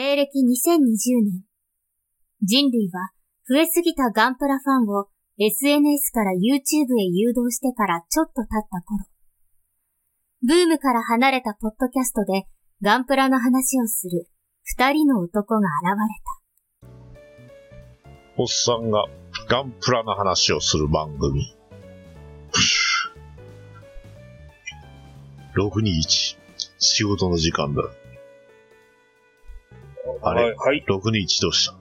西暦2020年。人類は増えすぎたガンプラファンを SNS から YouTube へ誘導してからちょっと経った頃。ブームから離れたポッドキャストでガンプラの話をする二人の男が現れた。おっさんがガンプラの話をする番組。621。仕事の時間だ。あれ、はい、はい。621どうした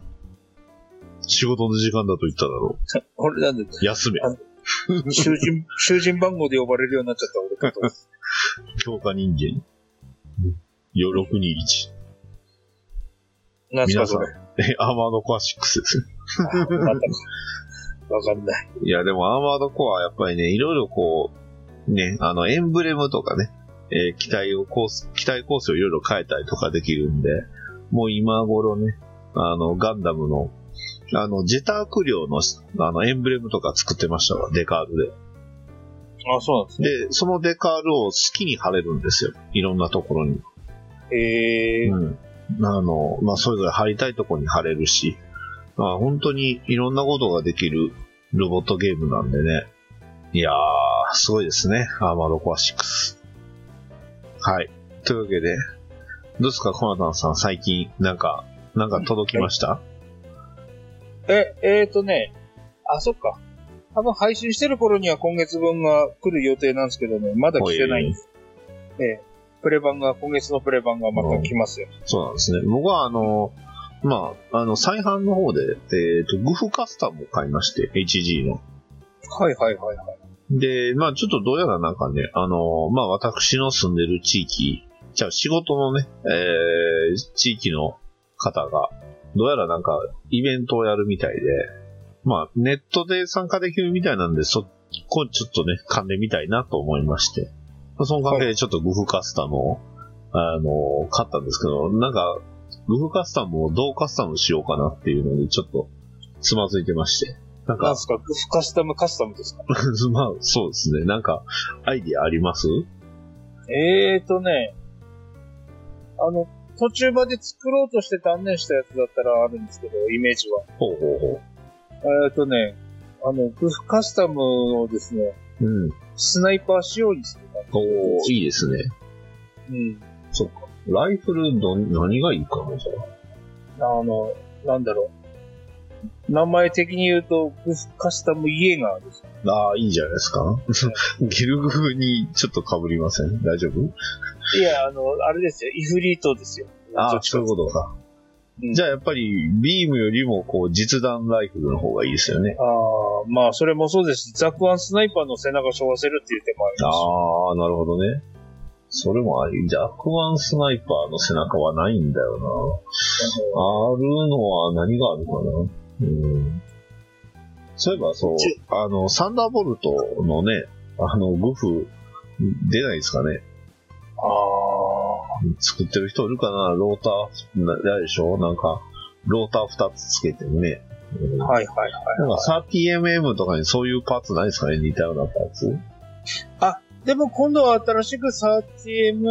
仕事の時間だと言っただろ俺 なんで、う。休め。囚人、囚人番号で呼ばれるようになっちゃった俺かと。強化人間。よ、621。なんすかそれ？え、アーマードコア6です。あまたか。わかんない。いや、でもアーマードコアはやっぱりね、いろいろこう、ね、あの、エンブレムとかね、えー機体をコース、機体構成をいろいろ変えたりとかできるんで、もう今頃ね、あの、ガンダムの、あの、ジェターク量の、あの、エンブレムとか作ってましたわ、デカールあ、そうなんですね。で。で、そのデカールを好きに貼れるんですよ。いろんなところに。ええー。うん。あの、まあ、それぞれ貼りたいところに貼れるし、まあ、本当にいろんなことができるロボットゲームなんでね。いやー、すごいですね。アーマードコア6。はい。というわけで、どうですか、コナタンさん、最近、なんか、なんか届きました、え、えーとね、あ、そっか。多分配信してる頃には今月分が来る予定なんですけどね、まだ来てないんです。ええプレ版が、今月のプレ版がまた来ますよ。そうなんですね。僕は、あの、まあ、あの、再販の方で、えっ、と、グフカスタムを買いまして、HG の。はいはいはいはい。で、まあちょっとどうやらなんかね、あのまあ私の住んでる地域、じゃあ仕事のね、えー、地域の方が、どうやらなんかイベントをやるみたいで、まあネットで参加できるみたいなんで、そこちょっとね、噛んでみたいなと思いまして、まあその関係でちょっとグフカスタムを、あの買ったんですけど、なんか、グフカスタムをどうカスタムしようかなっていうのにちょっとつまずいてまして。なんか。なん、すか？グフカスタムカスタムですか？まあ、そうですね。なんか、アイディアあります？えーとね、あの、途中まで作ろうとして断念したやつだったらあるんですけど、イメージは。ほうほうほえーとね、あの、グフカスタムをですね、う。うん。スナイパー仕様にする感おーいいですね。じ。うん。そっか。ライフルど、何がいいかな、じゃあ。あの、なんだろう。名前的に言うと、グフカスタムイエーガーです。ああ、いいじゃないですか？ゲルグフにちょっと被りません？大丈夫？いや、あの、あれですよ、イフリートですよ。ああ、そういうことか。うんじゃあやっぱり、ビームよりも、こう、実弾ライフルの方がいいですよね。ああ、まあ、それもそうですし、ザクワンスナイパーの背中背負わせるっていう手もありますし。ああ、なるほどね。それもあり。じゃあ、アクワンスナイパーの背中はないんだよな。あるのは何があるかな？うん。そういえばそうち、あの、サンダーボルトのね、あの、グフ、出ないですかね。ああ、作ってる人いるかな？ローター、な、でしょ？なんか、ローター2つつけてね。うんはいはいはい。なんか 30mm とかにそういうパーツないですかね？似たようなパーツ？でも今度は新しく 30M、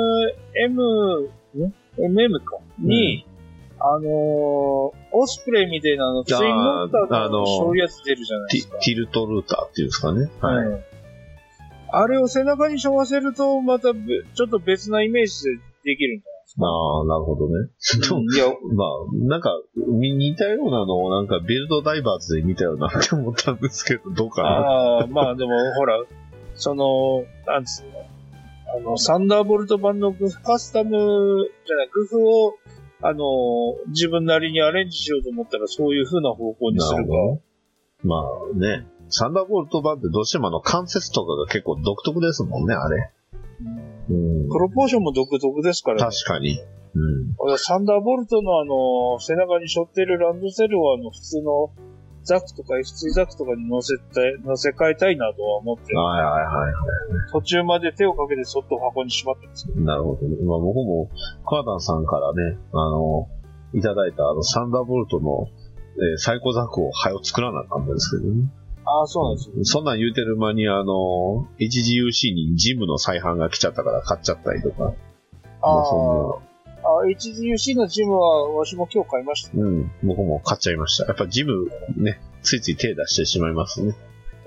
M、ん ?MM か？に、あのー、オスプレイみたいなあの、ツインモンターあのそういうやつ出るじゃないですか。ティルトルーターっていうんですかね。はい。うんあれを背中に背負わせると、またべちょっと別なイメージでできるんじああ、なるほどね。ゃないですか。いや、まあ、なんか、み似たようなのをなんかビルドダイバーズで見たようなって思ったんですけど、どうかなああ、まあでも、ほら、その、なんつうの、あの、サンダーボルト版のグフカスタムじゃない、グフを、あの、自分なりにアレンジしようと思ったら、そういう風な方向にするか。ど。まあね、サンダーボルト版ってどうしてもあの関節とかが結構独特ですもんね、あれ。うん。プロポーションも独特ですからね。確かに。うん。俺サンダーボルトのあの、背中に背負ってるランドセルをあの、普通のザクとか F2 ザクとかに乗せて、乗せ替えたいなとは思って、はいはいはい。途中まで手をかけてそっと箱にしまってるんですけど。なるほどね。まあ僕も、カーダンさんからね、あの、いただいたあのサンダーボルトの、えーサイコザクを早を作らなあかんんですけどね。ああ、そうなんですよ。そんなん言うてる間にあの、HGUC にジムの再販が来ちゃったから買っちゃったりとか。まあああ、HDUC のジムは、わしも今日買いました。うん、僕も買っちゃいました。やっぱジムね、ついつい手出してしまいますね。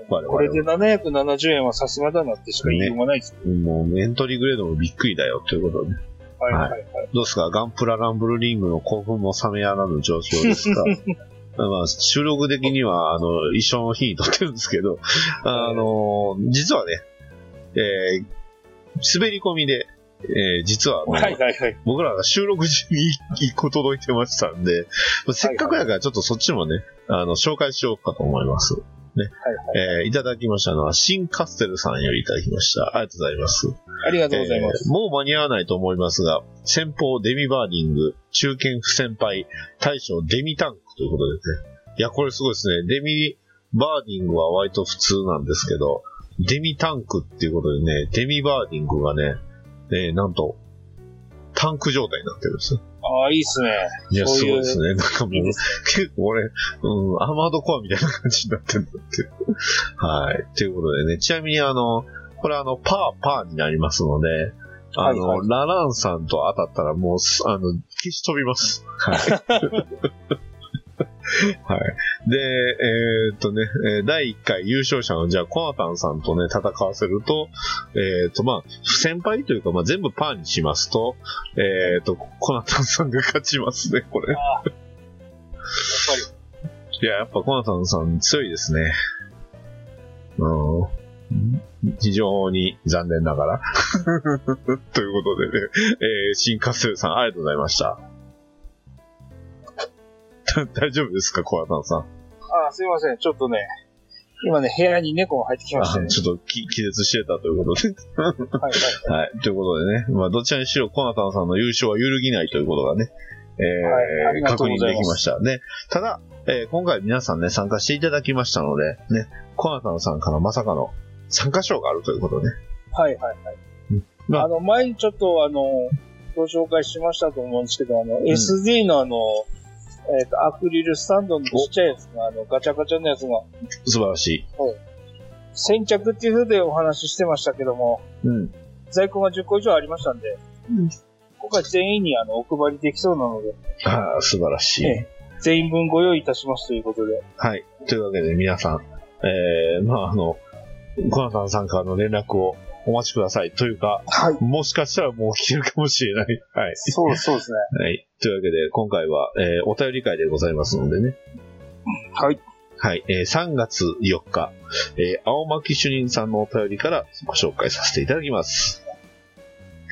これで770円はさすがだなってしか言いようがないです。もうエントリーグレードもびっくりだよということで。はいはいはい。どうですか？ガンプラランブルリングの興奮も冷めやらぬ状況ですか？まあ、収録的には、あの、一緒の日に撮ってるんですけど、あの、実はね、えー滑り込みで、えー実はあの、はいはいはい。僕らが収録時に一個届いてましたんで、まあせっかくだからちょっとそっちもね、あの、紹介しようかと思います。はいはい。えーいただきましたのは、シンカステルさんよりいただきました。ありがとうございます。ありがとうございます。えーもう間に合わないと思いますが、先鋒デミバーディング、中堅不先輩、大将デミタンクということですね。いや、これすごいですね。デミバーディングは割と普通なんですけど、デミタンクっていうことでね、デミバーディングがね、えーなんと、タンク状態になってるんですよ。ああ、いいっすね。いや、すごいですね。なんかもう、いいで結構俺、うん、アーマードコアみたいな感じになってるんだって。はい。ということでね、ちなみにあの、これあの、パーパーになりますので、あの、はいはラランさんと当たったらもうす、あの、消し飛びます。はい。はい。で、えーっとね、えー第1回優勝者の、じゃあ、コナタンさんとね、戦わせると、えーっと、まあ、不先輩というか、まあ、全部パーにしますと、えーっと、コナタンさんが勝ちますね、これ。やっぱり。いや、やっぱコナタンさん強いですね。うん。非常に残念ながら。ということでね、えー、新カステルさんありがとうございました。大丈夫ですか、コナタンさん？ああ、すいません。ちょっとね、今ね、部屋に猫が入ってきましたね。あちょっと気気絶してたということで。はいはい。はい。ということでね、まあ、どちらにしろコナタンさんの優勝は揺るぎないということがね、えーはい確認できました。ね、ただ、えー今回皆さんね、参加していただきましたので、ね、コナタンさんからまさかの参加賞があるということで、はいはいはい。まああの、前にちょっとあの、ご紹介しましたと思うんですけど、あの、SD のあの、えっ、と、アクリルスタンドのちっちゃいやつが、あの、ガチャガチャのやつが、素晴らしい。先着っていう風でお話ししてましたけども、うん。在庫が10個以上ありましたんで、うん今回全員にあの、お配りできそうなので、ああ、素晴らしい。ええ全員分ご用意いたしますということで、はい。というわけで皆さん、えー、まあ、あの、コナタンさんからの連絡をお待ちください。というか、はい。もしかしたらもう来てるかもしれない。はい。そう、そうですね。はい。というわけで、今回は、えーお便り会でございますのでね。はい。はい。えー3月4日、えー青巻主任さんのお便りからご紹介させていただきます。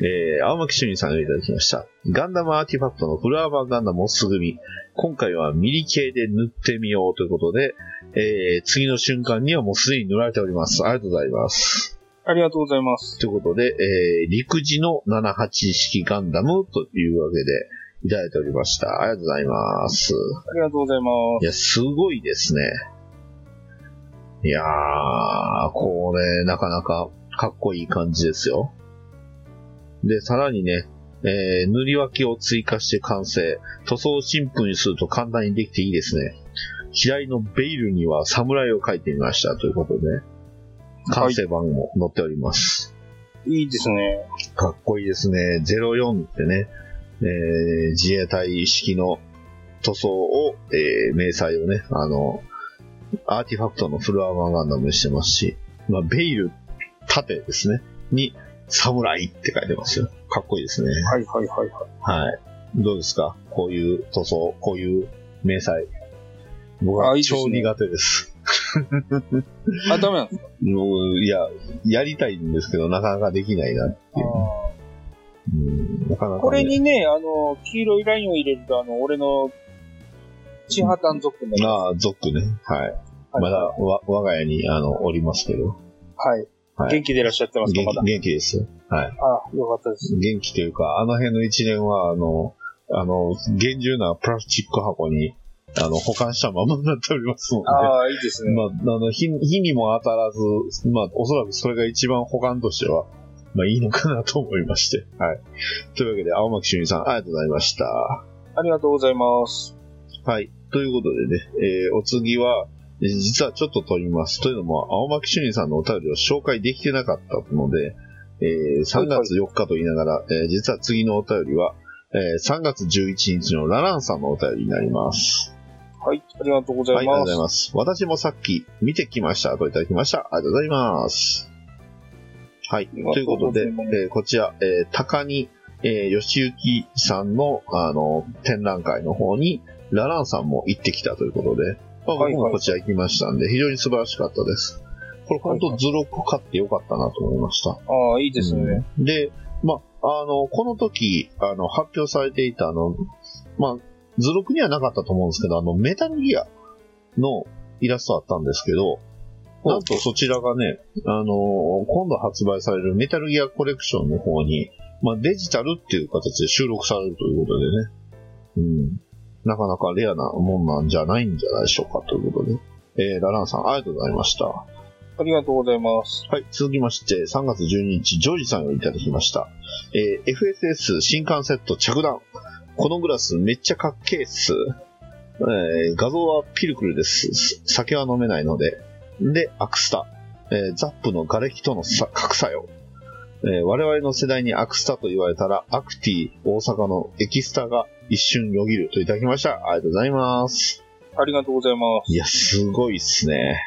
えー青巻主任さんよりいただきました。ガンダムアーティファクトのフルアーバーガンダムオス組。今回はミリ系で塗ってみようということで、えー次の瞬間にはもうすでに塗られております。ありがとうございます。ありがとうございます。ということで、えー陸自の78式ガンダムというわけで、いただいておりました。ありがとうございます。ありがとうございます。いや、すごいですね。いやー、これ、なかなかかっこいい感じですよ。で、さらにね、えー塗り分けを追加して完成。塗装をシンプルにすると簡単にできていいですね。左のベイルには侍を書いてみましたということで、完成版も載っております。いいですね。かっこいいですね。04ってね、えー自衛隊式の塗装を、えー明細をね、あの、アーティファクトのフルアーマーガンダムにしてますし、まあ、ベイル、盾ですね、に、侍って書いてますよ。かっこいいですね。はいはいはいはい。はい。どうですか？こういう塗装、こういう明細。僕は超苦手です。あ、ダメなんですかいや、やりたいんですけど、なかなかできないなっていう。うん、なかなか、ね。これにね、あの、黄色いラインを入れると、あの、俺の、チハタン族の、ああ、ゾックね。はい。はいまだ、わ、我が家に、あの、おりますけど。はい。はい元気でいらっしゃってますか、元まだ気。元気ですよ。はい。あ、よかったです。元気というか、あの辺の一年は、あの、あの、厳重なプラスチック箱に、あの、保管したままになっておりますので。ああ、いいですね。まあ、あの、火、火にも当たらず、まあ、おそらくそれが一番保管としては、まあ、いいのかなと思いまして。はい。というわけで、青巻主任さん、ありがとうございました。ありがとうございます。はい。ということでね、えーお次は、えー実はちょっと取ります。というのも、青巻主任さんのお便りを紹介できてなかったので、えー3月4日と言いながら、えー実は次のお便りは、えー3月11日のラランさんのお便りになります。はい、ありがとうござはいい、ありがとうます。ございます。私もさっき見てきましたといただきました？ありがとうございます。はい。ということで、えーこちら、えー高に、えー、吉行さんの、あの、展覧会の方に、ラランさんも行ってきたということで、まあ、僕もこちら行きましたんで、非常に素晴らしかったです。これ本当図録買ってよかったなと思いました。ああ、いいですね。うんで、まあ、あの、この時、あの、発表されていた、あの、まあ、図録にはなかったと思うんですけど、あの、メタルギアのイラストあったんですけど、なんとそちらがね、あの、今度発売されるメタルギアコレクションの方に、まあ、デジタルっていう形で収録されるということでね、うん。なかなかレアなもんなんじゃないんじゃないでしょうかということで。えー、ラランさん、ありがとうございました。ありがとうございます。はい、続きまして、3月12日、ジョージさんをいただきました。えー FSS 新刊セット着弾。このグラスめっちゃかっけえっす。えー画像はピルクルです。酒は飲めないので。で、アクスタ。えーザップの瓦礫とのさ格差よ。えー我々の世代にアクスタと言われたら、アクティ大阪のエキスタが一瞬よぎるといただきました。ありがとうございます。ありがとうございます。いや、すごいっすね。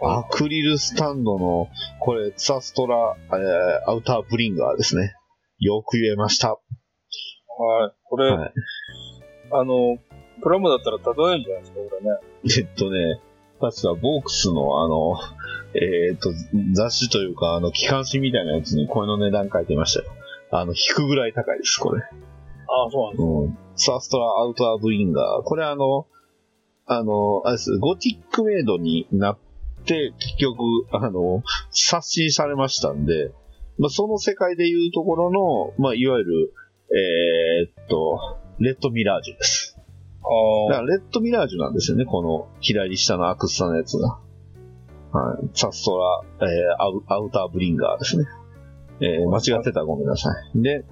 アクリルスタンドの、これ、ツアストラ、えーアウターブリンガーですね。よく言えました。はい。これ、はい。あの、プラモだったら例えるんじゃないですか、これね。えっとね、確かボークスのあの、えーっと、雑誌というか、あの、機関誌みたいなやつにこれの値段書いてましたよ。あの、引くぐらい高いです、これ。ああ、そうなんですうん。ツアストラアウターブリンガー。これあの、あの、あれです、ゴティックメイドになって、結局、あの、刷新されましたんで、まあ、その世界でいうところの、まあ、いわゆる、えーっと、レッドミラージュです。だあからレッドミラージュなんですよね、この左下のアクスタのやつが。はい。サストラ、えーアウアウターブリンガーですね。えー間違ってたらごめんなさい。で、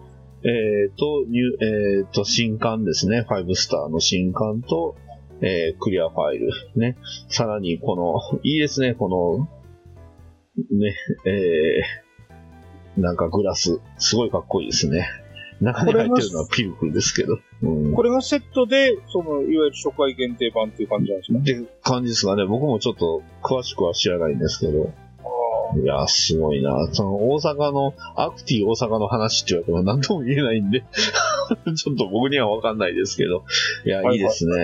えっ、と、ニュえっ、と、新刊ですね。5スターの新刊と、えークリアファイル。ね。さらに、この、いいですね、この、ね、えーなんかグラス、すごいかっこいいですね。中に入ってるのはピルクルですけど。うんあ。これがセットで、その、いわゆる初回限定版っていう感じなんですね。って感じですかね。僕もちょっと詳しくは知らないんですけど。あいや、すごいな。その大阪の、アクティ大阪の話って言われても何とも言えないんで、ちょっと僕にはわかんないですけど。いや、はいはいいいですね。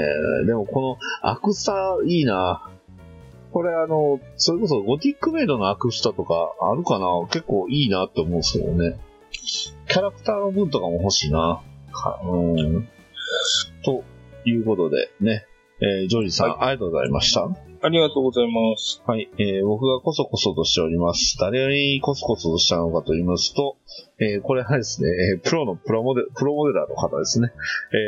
でもこのアクスタいいな。これあの、それこそゴティックメイドのアクスタとかあるかな結構いいなって思うんですけどね。キャラクターの分とかも欲しいな。かうん。ということでね、えージョージさん、はいありがとうございました。ありがとうございます。はい、えー僕がコソコソとしております。誰よりコソコソとしたのかと言いますと、えーこれはですね、えープロのプロモデプロモデラーの方ですね。えー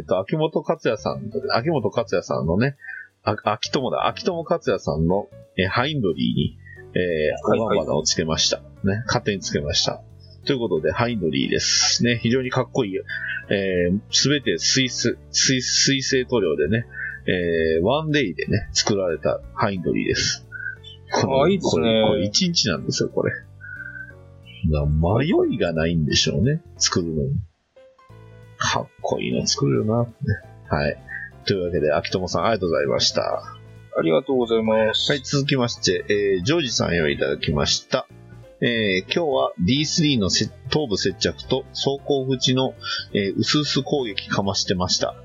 えーと、秋元克也さん、秋元克也さんのね、あ秋友だ、秋友克也さんの、えーハインドリーに、えー、はいオバマダをつけました。ね、勝手につけました。ということで、ハインドリーです。ね、非常にかっこいい。えすべて水水、水、水性塗料でね、えーワンデイでね、作られたハインドリーです。あいいですねこれ、これ一日なんですよ、これ。な迷いがないんでしょうね、作るのに。かっこいいの作るよな、ね。はい。というわけで、秋友さん、ありがとうございました。ありがとうございます。はい、続きまして、えー、ジョージさんよりいただきました。えー今日は D3 のせ頭部接着と走行口の、えー、薄々攻撃かましてました。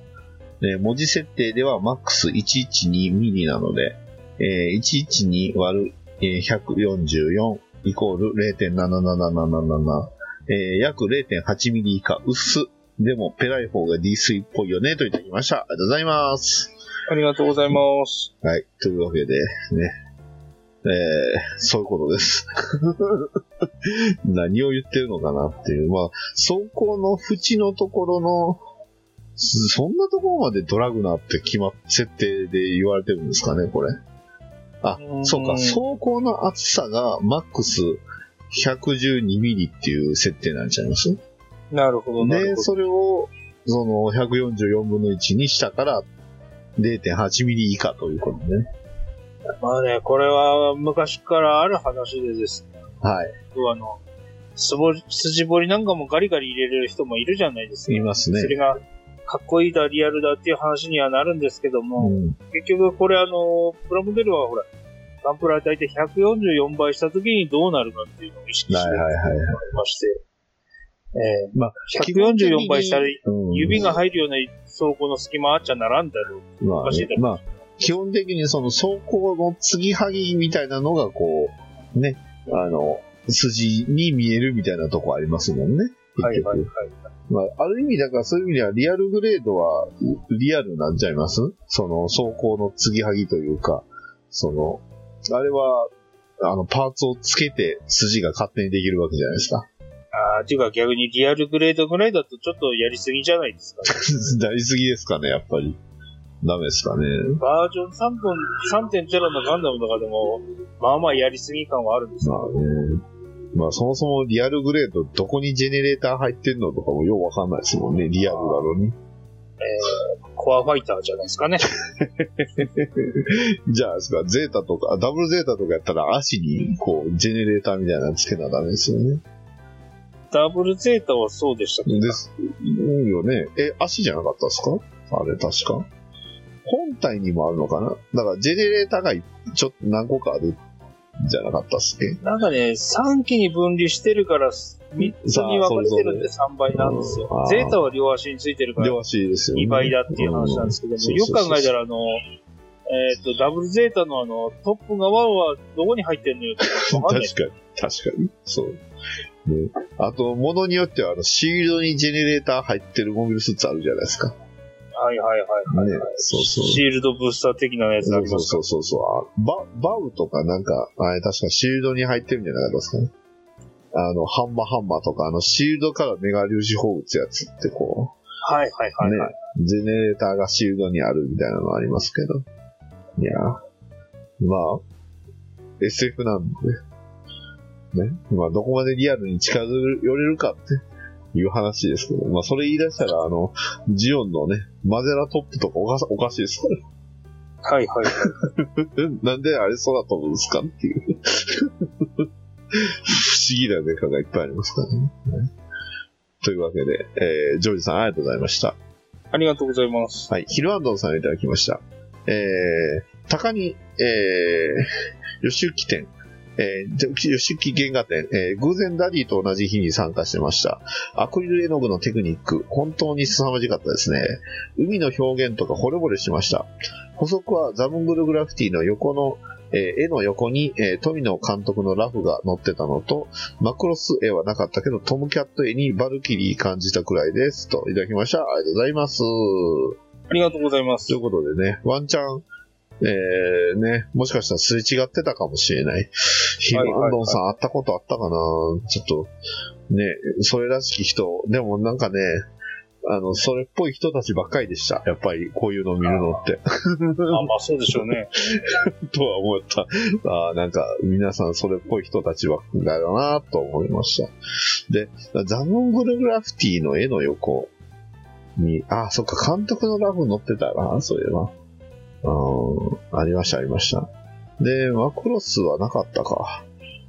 えー文字設定では MAX112 ミリなので、えー112割る、えー144イコール0.7777、えー約0.8ミリ以下薄。でも、ペライ方が D3 っぽいよね、といただきました。ありがとうございます。ありがとうございます。はい。というわけで、ね。えー、そういうことです。何を言ってるのかなっていう。まあ、走行の縁のところの、そんなところまでドラグなって決まっ、設定で言われてるんですかね、これ。あう、んそうか、走行の厚さがマックス112ミリっていう設定なんちゃいますなるほど、なるで。それを、その144分の1にしたから、0.8ミリ以下ということでね。まあね、これは昔からある話でですね、はい。あの、すぼ筋彫りなんかもガリガリ入れる人もいるじゃないですか。いますねそ。れが、かっこいいだ、リアルだっていう話にはなるんですけども、うん結局これあの、プラモデルはほら、ガンプラ大体144倍した時にどうなるかっていうのを意識してはいはいは。まして、えまあ、ー、144倍したらうん指が入るような倉庫の隙間あっちゃならんだろう。まあおかしいだ、ろねまあ、基本的にその走行の継ぎはぎみたいなのがこう、ね、あの、筋に見えるみたいなとこありますもんね。はいはいはい。まあ、ある意味、だからそういう意味では、リアルグレードは、リアルなんちゃいます？その、走行の継ぎはぎというか、その、あれは、あの、パーツをつけて筋が勝手にできるわけじゃないですか。ああ、っていうか逆にリアルグレードぐらいだとちょっとやりすぎじゃないですか、なりすぎですかね、やっぱり。ダメですかね。バージョン3分、3.0のガンダムとかでも、まあまあやりすぎ感はあるんですよ。まあね。まあそもそもリアルグレードどこにジェネレーター入ってんのとかもようわかんないですもんね。リアルなのに。コアファイターじゃないですかね。じゃあですか、ゼータとか、ダブルゼータとかやったら足にこう、ジェネレーターみたいなのつけなダメですよね。ダブルゼータはそうでしたけ？ど。です。いいよね。え、足じゃなかったですか？あれ確か。本体にもあるのかな？だからジェネレーターがちょっと何個かあるんじゃなかったっすっけ？なんかね、3機に分離してるから、3つに分かれてるんで3倍なんですよ。ゼータは両足についてるから両足ですよね。2倍だっていう話なんですけども、うん。よく考えたらあの、えっ、と、ダブルゼータのあの、トップ側はどこに入ってんのよって。確かに、確かに。そう。ね、あと、ものによっては、あの、シールドにジェネレーター入ってるモビルスーツあるじゃないですか。はいはいはいはい。ね、そうそう。シールドブースター的なやつあすか？そうそうそう。あババウとかなんか、あれ確かシールドに入ってるんじゃなかったですかね？あの、ハンマーハンマーとか、あの、シールドからメガ粒子砲撃つやつってこはいはいはう、ねいはい。、ジェネレーターがシールドにあるみたいなのありますけど。いやまあ、SF なんで、ね。まあ、どこまでリアルに近寄れるかっていう話ですけど、まあ、それ言い出したら、あの、ジオンのね、マゼラトップとかおかおかしいですから。はいはい はい。なんであれ空飛ぶんですかっていう。不思議なデカがいっぱいありますからね。というわけで、えー、ジョージさんありがとうございました。ありがとうございます。はい、ヒルアンドンさんいただきました。えー、高に、えー、吉行店、えー、吉行原画展、えー、偶然ダディと同じ日に参加してました。アクリル絵の具のテクニック、本当に凄まじかったですね。海の表現とか惚れ惚れしました。補足はザムングルグラフィティの横の、えー絵の横に、えー富野監督のラフが載ってたのと、マクロス絵はなかったけど、トムキャット絵にバルキリー感じたくらいです。と、いただきました。ありがとうございます。ありがとうございますという。ことでね、ワンチャン、えー、ね、もしかしたらすれ違ってたかもしれない。ヒルアンドンさん会ったことあったかな？ちょっと、ね、それらしき人、でもなんかね、あの、それっぽい人たちばっかりでした。やっぱり、こういうのを見るのって。あまあそうでしょうね。とは思った。あーなんか、皆さんそれっぽい人たちばっかりだなと思いました。で、ザムングルグラフィティの絵の横に、あ、そっか、監督のラフ載ってたな、そういえば。うん、ありました、ありました。で、マクロスはなかったか。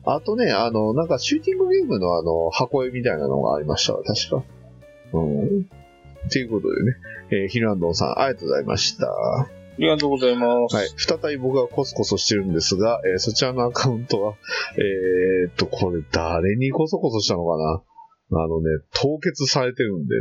あとね、あの、なんかシューティングゲームのあの、箱絵みたいなのがありましたわ、確か。うん。ということでね、えーヒルアンドンさん、ありがとうございました。ありがとうございます。はい。再び僕がコソコソしてるんですが、えーそちらのアカウントは、えーっと、これ誰にコソコソしたのかなあのね、凍結されてるんでね。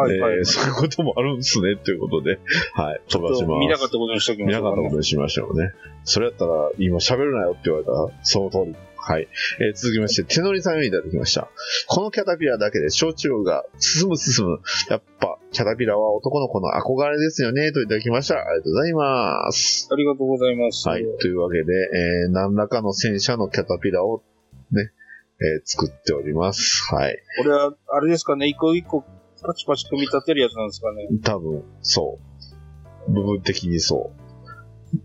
はいはい。えー そういうこともあるんですね、ということで。はい。飛ばします。見なかったことにしときま見しょうかねなかったことにしましょうね。それやったら、今喋るなよって言われたら、その通り。はい。えー続きまして、手乗りさんよりいただきました。このキャタピラだけで焼酎が進む進む。やっぱ、キャタピラは男の子の憧れですよね、といただきました。ありがとうございます。ありがとうございます。はい。というわけで、えー何らかの戦車のキャタピラをね、えー作っております。はい。これは、あれですかね、一個一個パチパチ組み立てるやつなんですかね。多分、そう。部分的にそ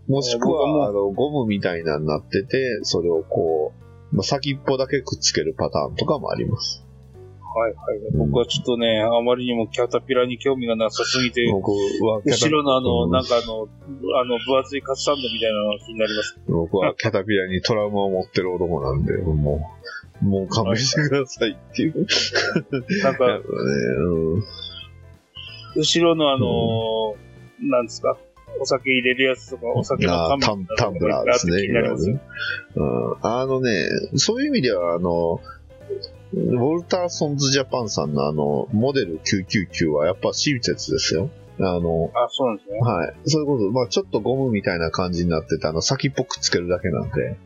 う。もしくはあの、ゴムみたいなのになってて、それをこう、まあ、先っぽだけくっつけるパターンとかもあります。はいはい。僕はちょっとね、あまりにもキャタピラに興味がなさすぎて、僕は後ろのあの、うんなんかあの、あの、分厚いカツサンドみたいなのが気になります。僕はキャタピラにトラウマを持ってる男なんで、もう、もう勘弁してくださいっていう。なんか、ね、うん。後ろのあのーなんですか、お酒入れるやつとか、お酒のタンタンブラーですね。ね。うん、あのね、そういう意味では、あの、ウォルターソンズジャパンさんのあの、モデル999はやっぱ親切ですよ。あの、あ、そうなんですね。はい。そういうこと、まあちょっとゴムみたいな感じになってて、あの、先っぽくっつけるだけなんで。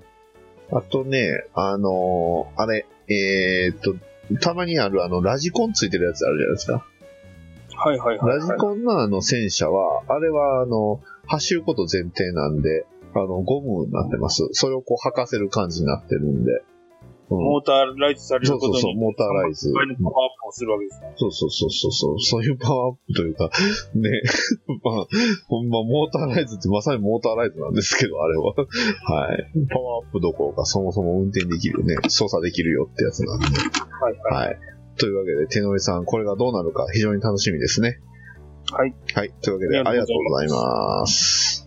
あとね、あのあれ、えーっと、たまにあるあの、ラジコンついてるやつあるじゃないですか。はいはいはい、ラジはい。コンのあの戦車は、あれはあの、走ること前提なんで、あの、ゴムになってます。それをこう履かせる感じになってるんで。うんモーターライズされることに。そうそうそう、モーターライズ。パワーアップをするわけですね。そうそうそうそうそう、そういうパワーアップというか、ね、まあ、ほんま、モーターライズってまさにモーターライズなんですけど、あれは。はい。パワーアップどころか、そもそも運転できるね、操作できるよってやつなんで。はいはい。はい。というわけで、手の上さん、これがどうなるか非常に楽しみですね。はい。はい。というわけで、あありがとうございます。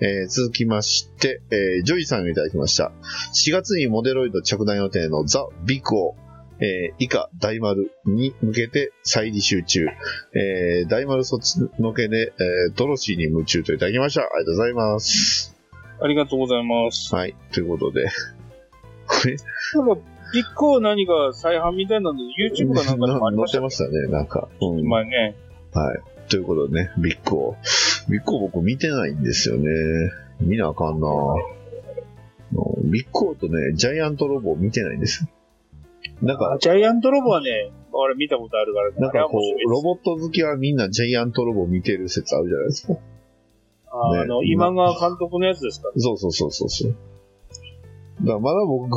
えー続きまして、えージョイさんをいただきました。4月にモデロイド着弾予定のザ・ビッグを、えー以下大丸に向けて再履修中。えー大丸卒のけで、えードロシーに夢中といただきました。ありがとうございます。ありがとうございます。はい。ということで、これ、なんか、ビッグを何か再販みたいなので、YouTube かなんかでもありましたね。載ってましたね、なんか。うん前ね。はい。ということでね、ビッグを。ビッグを僕見てないんですよね。見なあかんなうんビッグオとね、ジャイアントロボ見てないんです。なんか、ジャイアントロボはね、俺見たことあるからね。なんかこう、すロボット好きはみんなジャイアントロボ見てる説あるじゃないですか。ねああの、今川監督のやつですか？そうそうそうそうそう。だからまだ僕、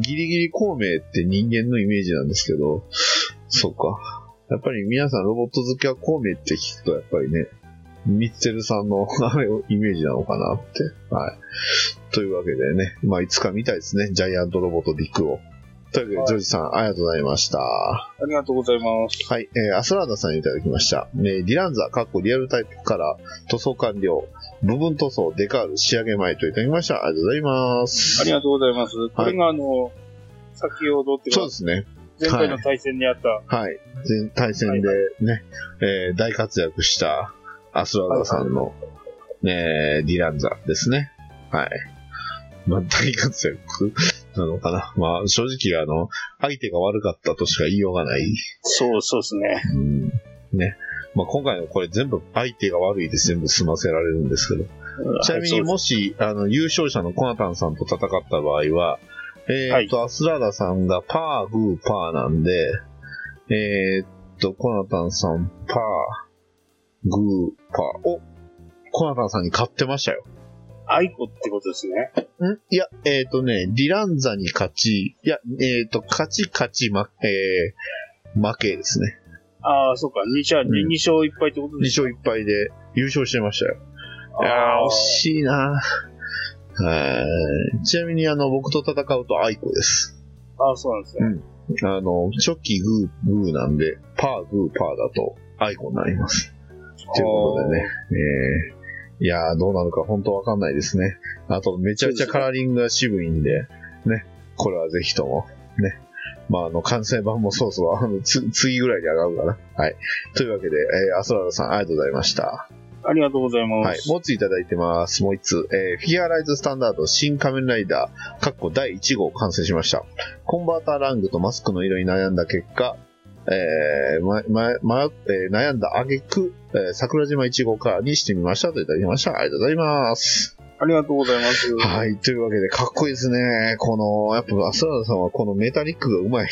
ギリギリ孔明って人間のイメージなんですけど、そっか。やっぱり皆さんロボット好きは孔明って聞くと、やっぱりね、ミッツェルさんの あれをイメージなのかなって。はい。というわけでね、まあいつか見たいですね。ジャイアントロボとビッグを。というわけで、ジョージさん、ありがとうございました。ありがとうございます。はい、えー、アスラーダさんにいただきました。えー、ディランザ、かっこリアルタイプから塗装完了。部分塗装、デカール、仕上げ前といただきました。ありがとうございます。ありがとうございます。これがあの、先ほどってそうで、すね。前回の対戦にあった、はい。前対戦でね、えー大活躍したアスラーダさんの、ね、ディランザですね。はい。まあ、大活躍なのかな。まあ、正直あの、相手が悪かったとしか言いようがない。そうそうですね。うん。ね。まあ、今回のこれ全部相手が悪いで全部済ませられるんですけど。ちなみにもし、あの、優勝者のコナタンさんと戦った場合は、えーっと、アスラーダさんがパー、グー、パーなんで、えーっと、コナタンさん、パー、グー、パー。おコナタンさんに勝ってましたよ。アイコってことですね。ん？いや、えーっとね、ディランザに勝ち、いや、えーっと、勝ち、勝ち、ま、えー、負けですね。ああ、そうか。2勝、ん二勝1敗ってこと2です勝1敗で優勝してましたよ。いやあーー、惜しいなはい。ちなみに、あの、僕と戦うとアイコです。ああ、そうなんですね。あの、チョキ、グー、グーなんで、パー、グー、パーだとアイコになります。ということでね、えー、いやー、どうなるか本当わかんないですね。あと、めちゃくちゃカラーリングが渋いんで、ね、これはぜひとも、ね。まあ、あの、完成版もそうそう、あの、つ、次ぐらいに上がるかな。はい。というわけで、えー、アスラダさん、ありがとうございました。ありがとうございはい。ます。もう一ついただいてます。もう一つ。えーフィギュアライズスタンダード新仮面ライダー、かっこ第1号完成しました。コンバーターラングとマスクの色に悩んだ結果、えーま、ま、ま、えー悩んだ挙句、えー桜島1号カラーにしてみましたといただきました。ありがとうございます。ありがとうございます。はい。というわけで、かっこいいですね。この、やっぱ、アスラダさんはこのメタリックがうまい。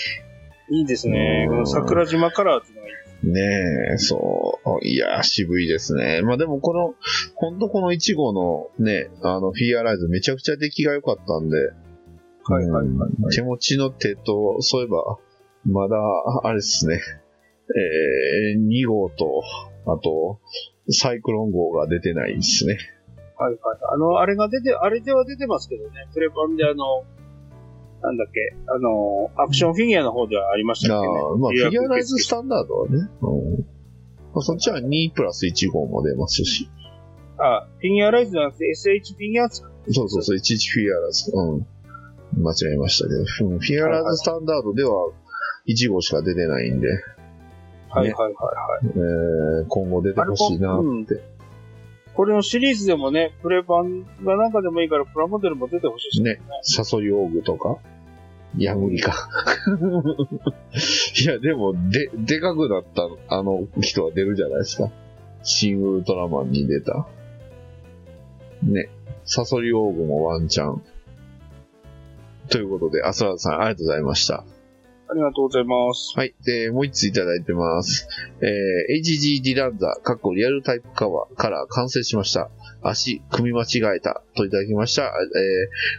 いいですね。うんこの桜島カラーっていうのがいい。ねえ、そう。いやー、渋いですね。まあでもこの、ほんとこの1号のね、あの、フィギュアライズめちゃくちゃ出来が良かったんで、はいはいはいうん手持ちの手と、そういえば、まだ、あれですね、えー、2号と、あと、サイクロン号が出てないですね。はいはい。あの、あれが出て、あれでは出てますけどね。プレパンであの、なんだっけ、あの、アクションフィギュアの方ではありましたけね。ーまあ、フィギュアライズスタンダードはね、うんまあ、そっちは2プラス1号も出ますし、あ、フィギュアライズじゃなくて SH フィギュアですかそうそうそう、11フィギュアライズ。うん。間違えましたけど、うんフィアラーズスタンダードでは1号しか出てないんで、はいはいはいはい。えー今後出てほしいなって。これのシリーズでもね、プレ版がなんかでもいいから、プラモデルも出てほしいしね、サソリオーグとか、ヤグリか。いや、でも、で、でかくなった、あの人は出るじゃないですか。シン・ウルトラマンに出た。ね。サソリオーグもワンチャン。ということで、アスラーズさん、ありがとうございました。ありがとうございます。はい。で、もう一ついただいてます。えー、HG ディランザ、かっこリアルタイプカバーから完成しました。足、組み間違えた。といただきました。えー、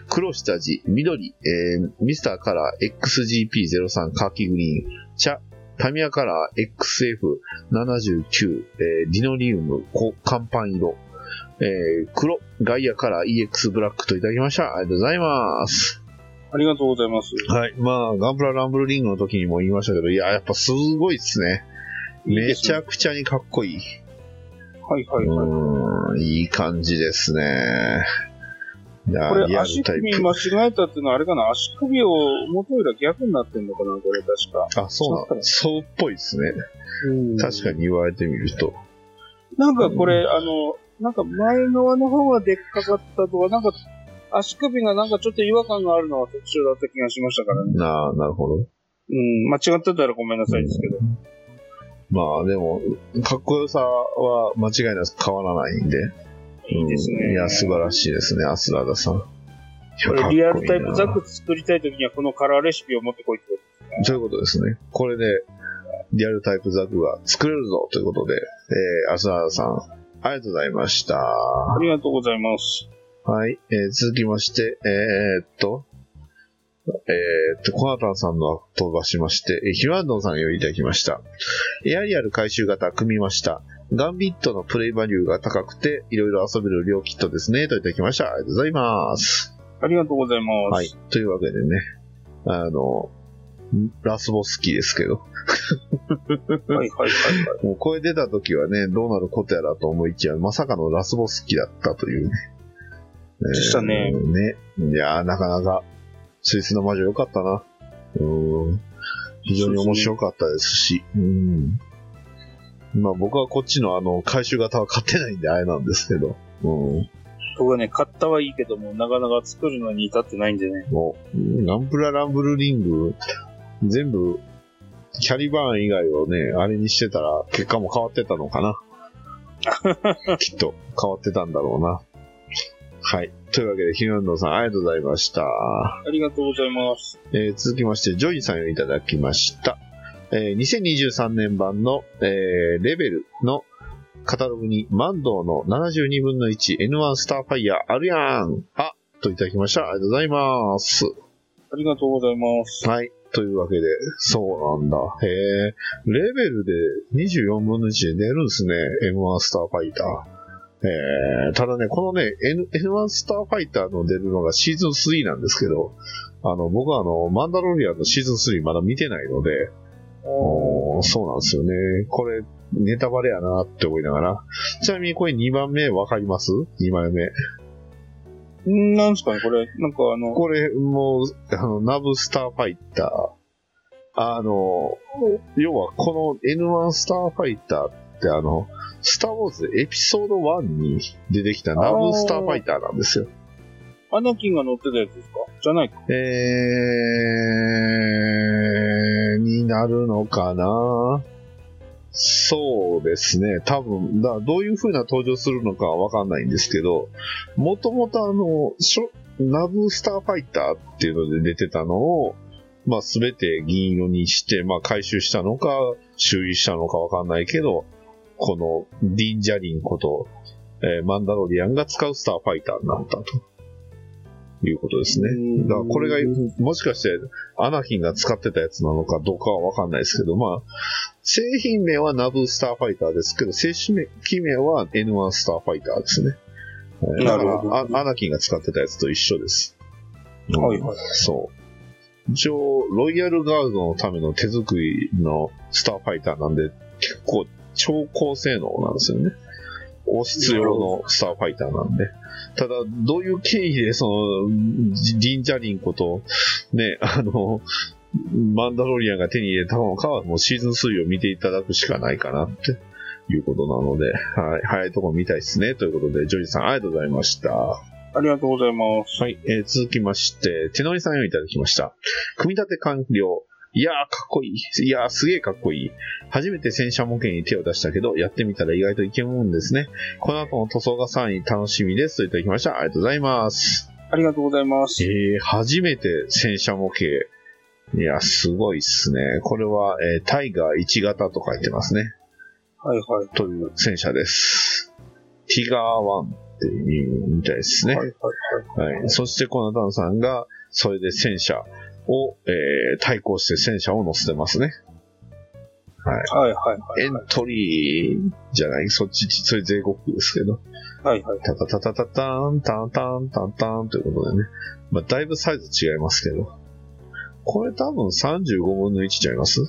黒下地、緑、えー、ミスターカラー XGP03 カーキグリーン、茶、タミヤカラー XF79、えー、リノリウム、こ乾パン色、えー、黒、ガイアカラー EX ブラックといただきました。ありがとうございます。ありがとうございます。はい。まあ、ガンプラランブルリングの時にも言いましたけど、いや、やっぱすごいっすね。めちゃくちゃにかっこいい。はいはいはい。うーん、いい感じですね。いやこれ足。首間違えたっていうのはあれかな？足首を元よりは逆になってんのかな？これ確か。あ、そうなんそうっぽいですね。確かに言われてみると。なんかこれ、あの、なんか前側の方がでっかかったとか、なんか足首がなんかちょっと違和感があるのが特徴だった気がしましたからね。なあ、なるほど。うん、間違ってたらごめんなさいですけど。まあ、でも、かっこよさは間違いなく変わらないんで。いいですね。うんいや、素晴らしいですね、アスラーダさん。これリアルタイプザク作りたいときにはこのカラーレシピを持ってこいってこそういうことですね。これで、リアルタイプザクが作れるぞということで、えー、アスラーダさん、ありがとうございました。と。ありがとうございます。はい、えー続きまして、えーっと、えーっと、コナタンさんのは飛ばしまして、えーヒルアンドンさんよりいただきました。エアリアル回収型組みました。ガンビットのプレイバリューが高くて、いろいろ遊べる両キットですね、といただきました。ありがとうございます。ありがとうございます。はい。というわけでね、あの、ラスボスキーですけど、はいはいはいはい。もう声出た時はね、どうなることやらと思いきや、まさかのラスボス機だったというね。でしたねえーね。いやー、なかなか、スイスの魔女良かったな。うん。非常に面白かったですし、うん。まあ僕はこっちのあの、改修型は買ってないんであれなんですけど、うん。僕はね、買ったはいいけども、なかなか作るのに至ってないんでね。もう、ガンプラランブルリング、全部、キャリバーン以外をね、あれにしてたら、結果も変わってたのかな。きっと、変わってたんだろうな。はい。というわけで、ヒルアンドンさん、ありがとうございました。ありがとうございます。えー続きまして、ジョイさんよりいただきました。えー2023年版の、えーレベルのカタログに、マンドーの72分の 1N1 スターファイヤーあるやんあといただきました。ありがとうございます。ありがとうございます。はい。というわけで、そうなんだ。へえ。レベルで24分の1で出るんですね。M1 スターファイター。えー、ただね、このね、N、N1 スターファイターの出るのがシーズン3なんですけど、あの、僕はあの、マンダロリアンのシーズン3まだ見てないので、おーそうなんですよね。これ、ネタバレやなって思いながら。ちなみにこれ2番目わかります ?2 番目。んなんですかねこれ、なんかあの、これ、もう、あの、ナブスターファイター。あの、要は、この N1 スターファイターって、あの、スターウォーズエピソード1に出てきたナブスターファイターなんですよ。アナキンが乗ってたやつですか？じゃないか。えー、になるのかな？そうですね。多分、だどういう風な登場するのかはわかんないんですけど、もともとあの、ナブスターファイターっていうので出てたのを、まあ、すべて銀色にして、まあ、回収したのか、修理したのかわかんないけど、このディンジャリンこと、えーマンダロリアンが使うスターファイターになったと。いうことですね。だからこれが、もしかして、アナキンが使ってたやつなのかどうかはわかんないですけど、まあ、製品名はナブスターファイターですけど、正式名は N1 スターファイターですね。えーだからなるほどあアナキンが使ってたやつと一緒です。はいはい。そう。一応、ロイヤルガードのための手作りのスターファイターなんで、結構超高性能なんですよね。王室用のスターファイターなんで。ただ、どういう経緯で、その、リンジャリンコと、ね、あの、マンダロリアンが手に入れたのかは、もうシーズン3を見ていただくしかないかなっていうことなので、はい、早いとこ見たいですね。ということで、ジョージさん、ありがとうございました。ありがとうございます。はい、えー続きまして、手乗りさんをいただきました。組み立て完了。いやー、かっこいい。いやー、すげーかっこいい。初めて戦車模型に手を出したけど、やってみたら意外といけるもんですね。この後の塗装がさらに楽しみです。といただきました。ありがとうございます。ありがとうございます。えー、初めて戦車模型。いや、すごいっすね。これは、えータイガー1型と書いてますね。はいはい。という戦車です。ティガー1っていうみたいですね。はいはいはい。はい。そして、コナタンさんが、それで戦車を、えー対抗して戦車を乗せてますね。はい。はいはいはい。エントリーじゃない、そっち、それ税国ですけど。はいはい。タタタタタターン、タンタン、タンタンということでね。まあ、だいぶサイズ違いますけど。これ多分35分の1ちゃいます？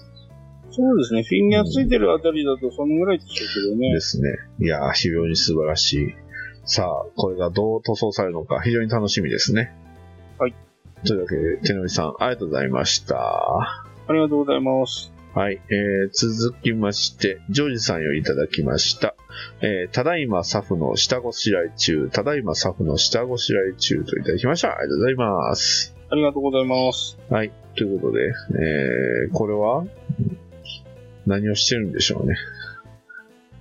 そうですね。フィンギャーついてるあたりだとそのぐらいでしょうけどねで。すね。いやー、非常に素晴らしい。さあ、これがどう塗装されるのか非常に楽しみですね。はい。というわけで、手乗りさん、ありがとうございました。ありがとうございます。はい、えー、続きまして、ジョージさんよりいただきました。えー、ただいまサフの下ごしらえ中、ただいまサフの下ごしらえ中といただきました。ありがとうございます。ありがとうございます。はい、ということで、えー、これは、何をしてるんでしょうね。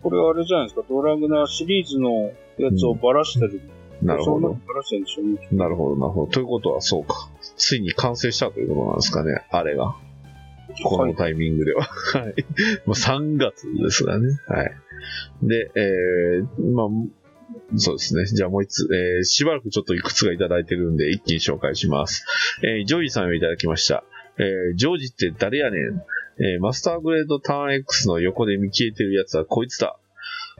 これはあれじゃないですか。ドラグナーシリーズのやつをばらしてる。なるほどそんなるんでしょうね。なるほど、なるほど。ということは、そうか。ついに完成したということなんですかね、あれが。こはい。のタイミングでは。はい。もう3月ですがね。はい。で、えー、まあ、そうですね。じゃあもう一つ、えー、しばらくちょっといくつかいただいてるんで、一気に紹介します。えー、ジョージさんをいただきました。えー、ジョージって誰やねんえー、マスターグレードターン X の横で見消えてるやつはこいつだ。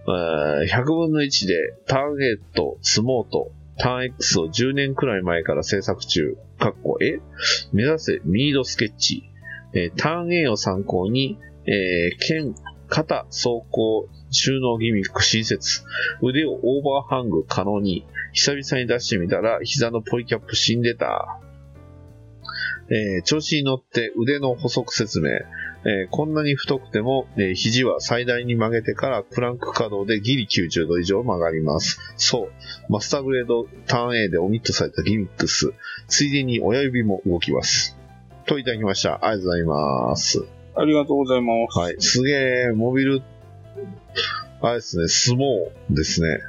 100分の1でターゲット、スモート、ターン X を10年くらい前から制作中。かっこ、え？目指せミードスケッチ。えーターン A を参考に、えー剣、肩、走行、収納ギミック新設。腕をオーバーハング可能に。久々に出してみたら、膝のポリキャップ死んでた。えー調子に乗って腕の補足説明。えーこんなに太くても、えー肘は最大に曲げてからプランク稼働でギリ90度以上曲がります。そう。マスターグレードターン A でオミットされたギミックス。ついでに親指も動きます。といただきました。ありがとうございます。ありがとうございます。はい。すげえ、モビル、あれですね、相撲ですね。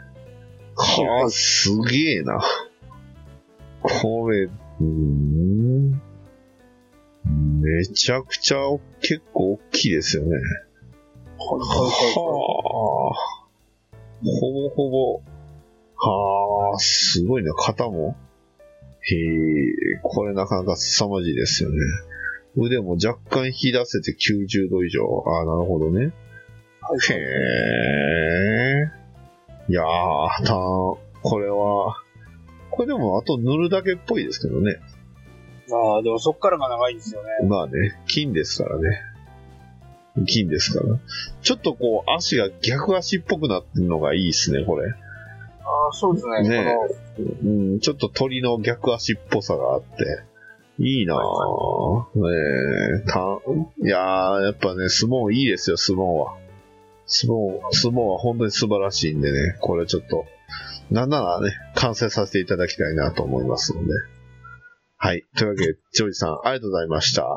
はあ、すげえな。これ、うーん。めちゃくちゃ結構大きいですよね。はいはいははあ。ほぼほぼ。はあ、すごいね、肩も。へえ、これなかなか凄まじいですよね。腕も若干引き出せて90度以上。ああ、なるほどね。へえ。いやー、たこれは、これでもあと塗るだけっぽいですけどね。ああ、でもそっからが長いんですよね。まあね、金ですからね。金ですから。ちょっとこう、足が逆足っぽくなってるのがいいですね、これ。ああ、そうですね。ねこうん、ちょっと鳥の逆足っぽさがあって。いいなぁ。ねえ、た、いやー、やっぱね、相撲いいですよ、相撲は。相撲、相撲は本当に素晴らしいんでね、これちょっと、なんならね、完成させていただきたいなと思いますので。はい。というわけで、ジョージさん、ありがとうございました。の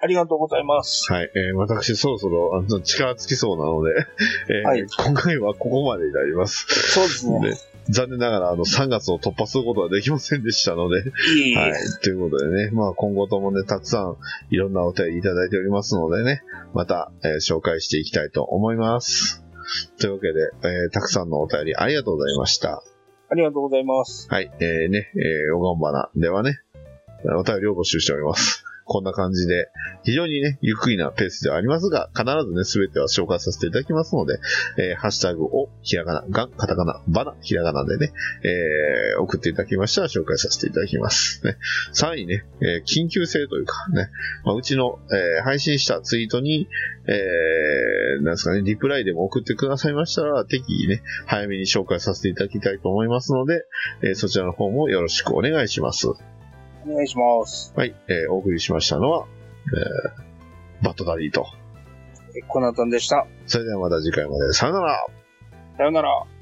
ありがとうございます。はい。えー私、そろそろ、あの、力尽きそうなので、えーはい今回はここまでになります。そうですね。で残念ながら、あの、3月を突破することはできませんでしたので、いい。はい。ということでね、まあ今後ともね、たくさんいろんなお便りいただいておりますのでね、また、えー紹介していきたいと思います。というわけで、えーたくさんのお便りありがとうございました。ありがとうございます。はい。えー、ね、えー、おがんばなではね、お便りを募集しております。こんな感じで、非常にね、ゆっくりなペースではありますが、必ずね、すべては紹介させていただきますので、えー、ハッシュタグを、ひらがな、がん、カタカナ、バナ、ひらがなでね、えー、送っていただきましたら紹介させていただきます。ね。さらにね、えー緊急性というかね、まあ、うちの、えー配信したツイートに、えー、なんですかね、リプライでも送ってくださいましたら、適宜ね、早めに紹介させていただきたいと思いますので、えーそちらの方もよろしくお願いします。お願いします。はい、えーお送りしましたのは、えー、バットダディと。えコナタンでした。それではまた次回まで。さよならさよなら。